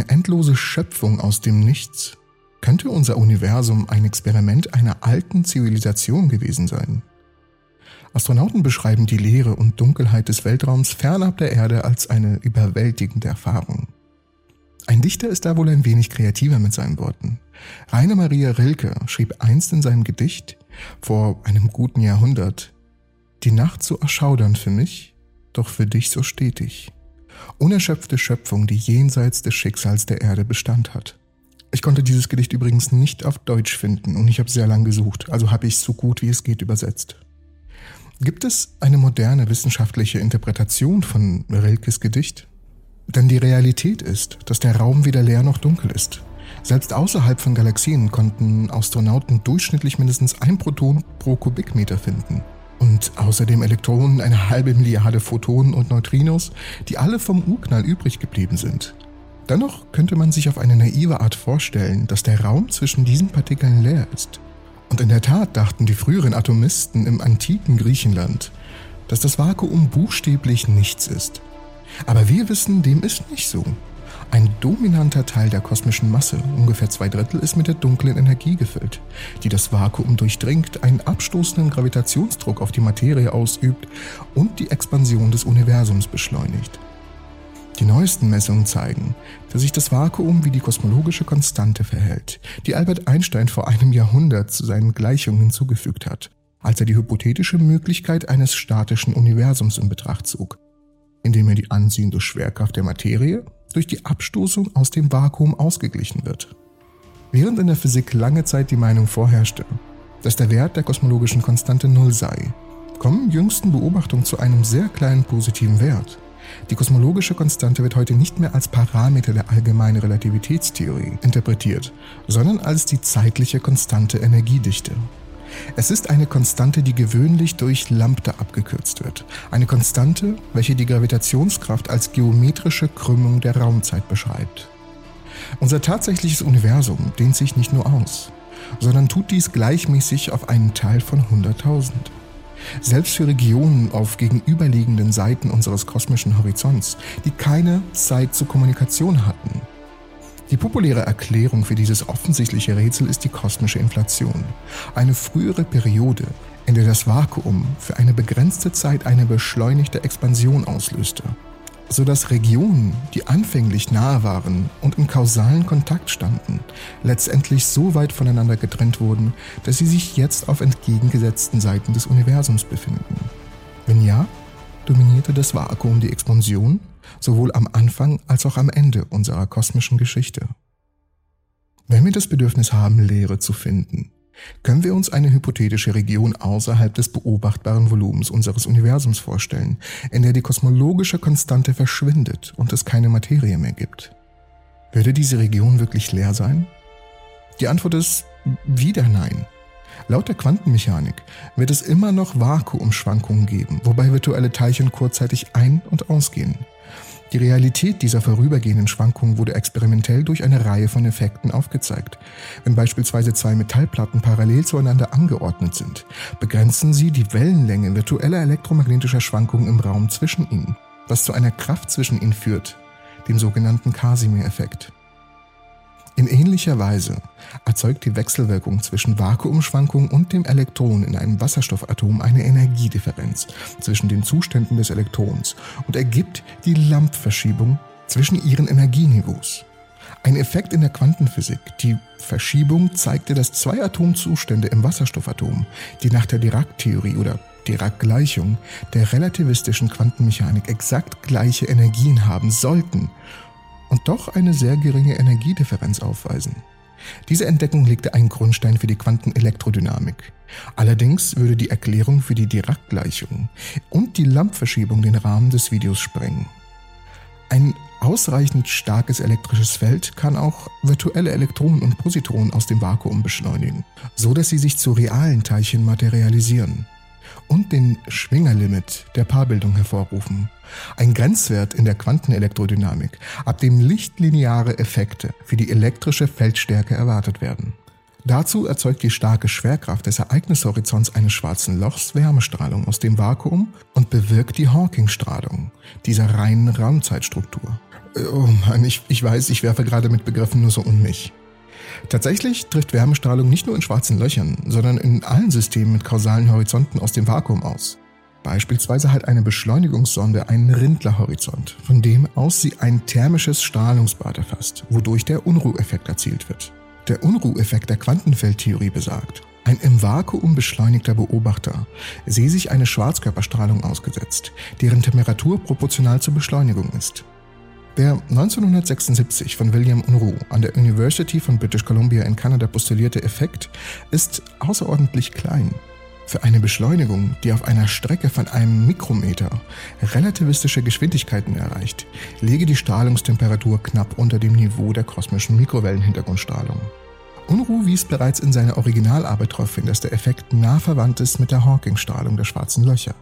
eine endlose Schöpfung aus dem Nichts. Könnte unser Universum ein Experiment einer alten Zivilisation gewesen sein? Astronauten beschreiben die Leere und Dunkelheit des Weltraums fernab der Erde als eine überwältigende Erfahrung. Ein Dichter ist da wohl ein wenig kreativer mit seinen Worten. Rainer Maria Rilke schrieb einst in seinem Gedicht vor einem guten Jahrhundert, die Nacht so erschaudernd für mich, doch für dich so stetig. Unerschöpfte Schöpfung, die jenseits des Schicksals der Erde Bestand hat. Ich konnte dieses Gedicht übrigens nicht auf Deutsch finden und ich habe sehr lang gesucht, also habe ich es so gut wie es geht übersetzt. Gibt es eine moderne wissenschaftliche Interpretation von Rilkes Gedicht? Denn die Realität ist, dass der Raum weder leer noch dunkel ist. Selbst außerhalb von Galaxien konnten Astronauten durchschnittlich mindestens ein Proton pro Kubikmeter finden. Und außerdem Elektronen eine halbe Milliarde Photonen und Neutrinos, die alle vom Urknall übrig geblieben sind. Dennoch könnte man sich auf eine naive Art vorstellen, dass der Raum zwischen diesen Partikeln leer ist. Und in der Tat dachten die früheren Atomisten im antiken Griechenland, dass das Vakuum buchstäblich nichts ist. Aber wir wissen, dem ist nicht so. Ein dominanter Teil der kosmischen Masse, ungefähr zwei Drittel, ist mit der dunklen Energie gefüllt, die das Vakuum durchdringt, einen abstoßenden Gravitationsdruck auf die Materie ausübt und die Expansion des Universums beschleunigt. Die neuesten Messungen zeigen, dass sich das Vakuum wie die kosmologische Konstante verhält, die Albert Einstein vor einem Jahrhundert zu seinen Gleichungen hinzugefügt hat, als er die hypothetische Möglichkeit eines statischen Universums in Betracht zog, indem er die anziehende Schwerkraft der Materie durch die Abstoßung aus dem Vakuum ausgeglichen wird. Während in der Physik lange Zeit die Meinung vorherrschte, dass der Wert der kosmologischen Konstante Null sei, kommen jüngsten Beobachtungen zu einem sehr kleinen positiven Wert. Die kosmologische Konstante wird heute nicht mehr als Parameter der allgemeinen Relativitätstheorie interpretiert, sondern als die zeitliche konstante Energiedichte. Es ist eine Konstante, die gewöhnlich durch Lambda abgekürzt wird. Eine Konstante, welche die Gravitationskraft als geometrische Krümmung der Raumzeit beschreibt. Unser tatsächliches Universum dehnt sich nicht nur aus, sondern tut dies gleichmäßig auf einen Teil von 100.000. Selbst für Regionen auf gegenüberliegenden Seiten unseres kosmischen Horizonts, die keine Zeit zur Kommunikation hatten, die populäre Erklärung für dieses offensichtliche Rätsel ist die kosmische Inflation. Eine frühere Periode, in der das Vakuum für eine begrenzte Zeit eine beschleunigte Expansion auslöste, sodass Regionen, die anfänglich nahe waren und im kausalen Kontakt standen, letztendlich so weit voneinander getrennt wurden, dass sie sich jetzt auf entgegengesetzten Seiten des Universums befinden. Wenn ja, dominierte das Vakuum die Expansion sowohl am Anfang als auch am Ende unserer kosmischen Geschichte. Wenn wir das Bedürfnis haben, Leere zu finden, können wir uns eine hypothetische Region außerhalb des beobachtbaren Volumens unseres Universums vorstellen, in der die kosmologische Konstante verschwindet und es keine Materie mehr gibt. Würde diese Region wirklich leer sein? Die Antwort ist wieder nein. Laut der Quantenmechanik wird es immer noch Vakuumschwankungen geben, wobei virtuelle Teilchen kurzzeitig ein- und ausgehen. Die Realität dieser vorübergehenden Schwankungen wurde experimentell durch eine Reihe von Effekten aufgezeigt. Wenn beispielsweise zwei Metallplatten parallel zueinander angeordnet sind, begrenzen sie die Wellenlänge virtueller elektromagnetischer Schwankungen im Raum zwischen ihnen, was zu einer Kraft zwischen ihnen führt, dem sogenannten Casimir-Effekt. In ähnlicher Weise erzeugt die Wechselwirkung zwischen Vakuumschwankungen und dem Elektron in einem Wasserstoffatom eine Energiedifferenz zwischen den Zuständen des Elektrons und ergibt die Lamp-Verschiebung zwischen ihren Energieniveaus. Ein Effekt in der Quantenphysik. Die Verschiebung zeigte, dass zwei Atomzustände im Wasserstoffatom, die nach der Dirac-Theorie oder Dirac-Gleichung der relativistischen Quantenmechanik exakt gleiche Energien haben sollten und doch eine sehr geringe Energiedifferenz aufweisen. Diese Entdeckung legte einen Grundstein für die Quantenelektrodynamik. Allerdings würde die Erklärung für die Dirac-Gleichung und die Lamp-Verschiebung den Rahmen des Videos sprengen. Ein ausreichend starkes elektrisches Feld kann auch virtuelle Elektronen und Positronen aus dem Vakuum beschleunigen, so dass sie sich zu realen Teilchen materialisieren und den Schwingerlimit der Paarbildung hervorrufen. Ein Grenzwert in der Quantenelektrodynamik, ab dem lichtlineare Effekte für die elektrische Feldstärke erwartet werden. Dazu erzeugt die starke Schwerkraft des Ereignishorizonts eines schwarzen Lochs Wärmestrahlung aus dem Vakuum und bewirkt die Hawking-Strahlung dieser reinen Raumzeitstruktur. Oh Mann, ich, ich weiß, ich werfe gerade mit Begriffen nur so um mich. Tatsächlich trifft Wärmestrahlung nicht nur in schwarzen Löchern, sondern in allen Systemen mit kausalen Horizonten aus dem Vakuum aus. Beispielsweise hat eine Beschleunigungssonde einen Rindlerhorizont, von dem aus sie ein thermisches Strahlungsbad erfasst, wodurch der Unruheffekt erzielt wird. Der Unruheffekt der Quantenfeldtheorie besagt, ein im Vakuum beschleunigter Beobachter sehe sich eine Schwarzkörperstrahlung ausgesetzt, deren Temperatur proportional zur Beschleunigung ist. Der 1976 von William Unruh an der University von British Columbia in Kanada postulierte Effekt ist außerordentlich klein. Für eine Beschleunigung, die auf einer Strecke von einem Mikrometer relativistische Geschwindigkeiten erreicht, lege die Strahlungstemperatur knapp unter dem Niveau der kosmischen Mikrowellenhintergrundstrahlung. Unruh wies bereits in seiner Originalarbeit darauf hin, dass der Effekt nah verwandt ist mit der Hawking-Strahlung der schwarzen Löcher.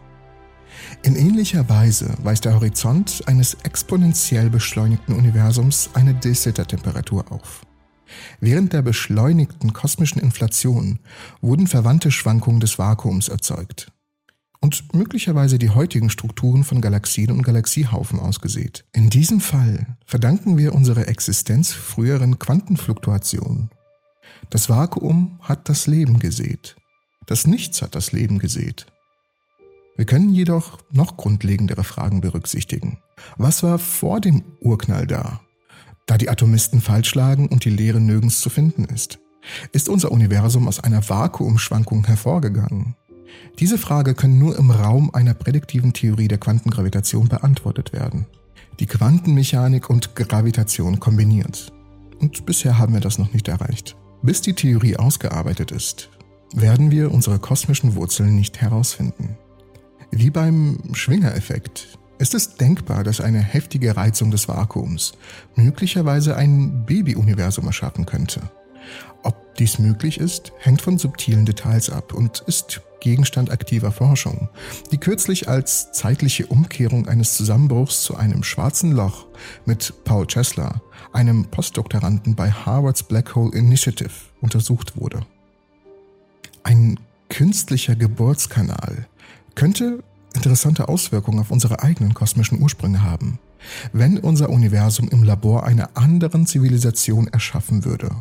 In ähnlicher Weise weist der Horizont eines exponentiell beschleunigten Universums eine de Sitter-Temperatur auf. Während der beschleunigten kosmischen Inflation wurden verwandte Schwankungen des Vakuums erzeugt und möglicherweise die heutigen Strukturen von Galaxien und Galaxiehaufen ausgesät. In diesem Fall verdanken wir unsere Existenz früheren Quantenfluktuationen. Das Vakuum hat das Leben gesät. Das Nichts hat das Leben gesät. Wir können jedoch noch grundlegendere Fragen berücksichtigen. Was war vor dem Urknall da? Da die Atomisten falsch lagen und die Leere nirgends zu finden ist. Ist unser Universum aus einer Vakuumschwankung hervorgegangen? Diese Frage können nur im Raum einer prädiktiven Theorie der Quantengravitation beantwortet werden. Die Quantenmechanik und Gravitation kombiniert. Und bisher haben wir das noch nicht erreicht. Bis die Theorie ausgearbeitet ist, werden wir unsere kosmischen Wurzeln nicht herausfinden. Wie beim Schwingereffekt ist es denkbar, dass eine heftige Reizung des Vakuums möglicherweise ein Babyuniversum erschaffen könnte. Ob dies möglich ist, hängt von subtilen Details ab und ist Gegenstand aktiver Forschung, die kürzlich als zeitliche Umkehrung eines Zusammenbruchs zu einem schwarzen Loch mit Paul Chesler, einem Postdoktoranden bei Harvards Black Hole Initiative, untersucht wurde. Ein künstlicher Geburtskanal könnte interessante Auswirkungen auf unsere eigenen kosmischen Ursprünge haben, wenn unser Universum im Labor einer anderen Zivilisation erschaffen würde.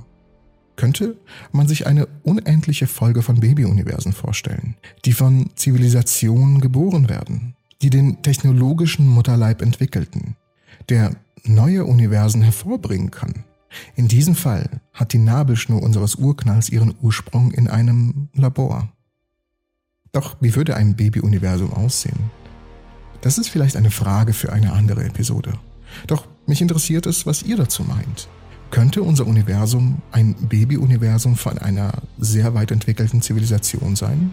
Könnte man sich eine unendliche Folge von Babyuniversen vorstellen, die von Zivilisationen geboren werden, die den technologischen Mutterleib entwickelten, der neue Universen hervorbringen kann. In diesem Fall hat die Nabelschnur unseres Urknalls ihren Ursprung in einem Labor. Doch wie würde ein Baby-Universum aussehen? Das ist vielleicht eine Frage für eine andere Episode. Doch mich interessiert es, was ihr dazu meint. Könnte unser Universum ein Baby-Universum von einer sehr weit entwickelten Zivilisation sein?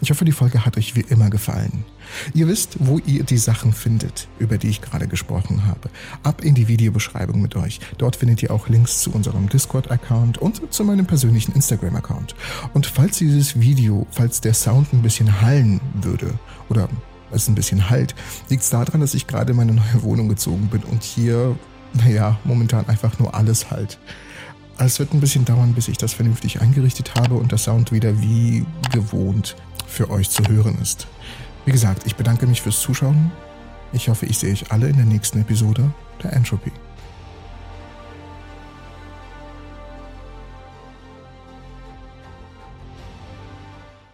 Ich hoffe, die Folge hat euch wie immer gefallen. Ihr wisst, wo ihr die Sachen findet, über die ich gerade gesprochen habe. Ab in die Videobeschreibung mit euch. Dort findet ihr auch Links zu unserem Discord-Account und zu meinem persönlichen Instagram-Account. Und falls dieses Video, falls der Sound ein bisschen hallen würde oder es ein bisschen halt, liegt es daran, dass ich gerade in meine neue Wohnung gezogen bin und hier, naja, momentan einfach nur alles halt. Es wird ein bisschen dauern, bis ich das vernünftig eingerichtet habe und der Sound wieder wie gewohnt für euch zu hören ist. Wie gesagt, ich bedanke mich fürs Zuschauen. Ich hoffe, ich sehe euch alle in der nächsten Episode der Entropy.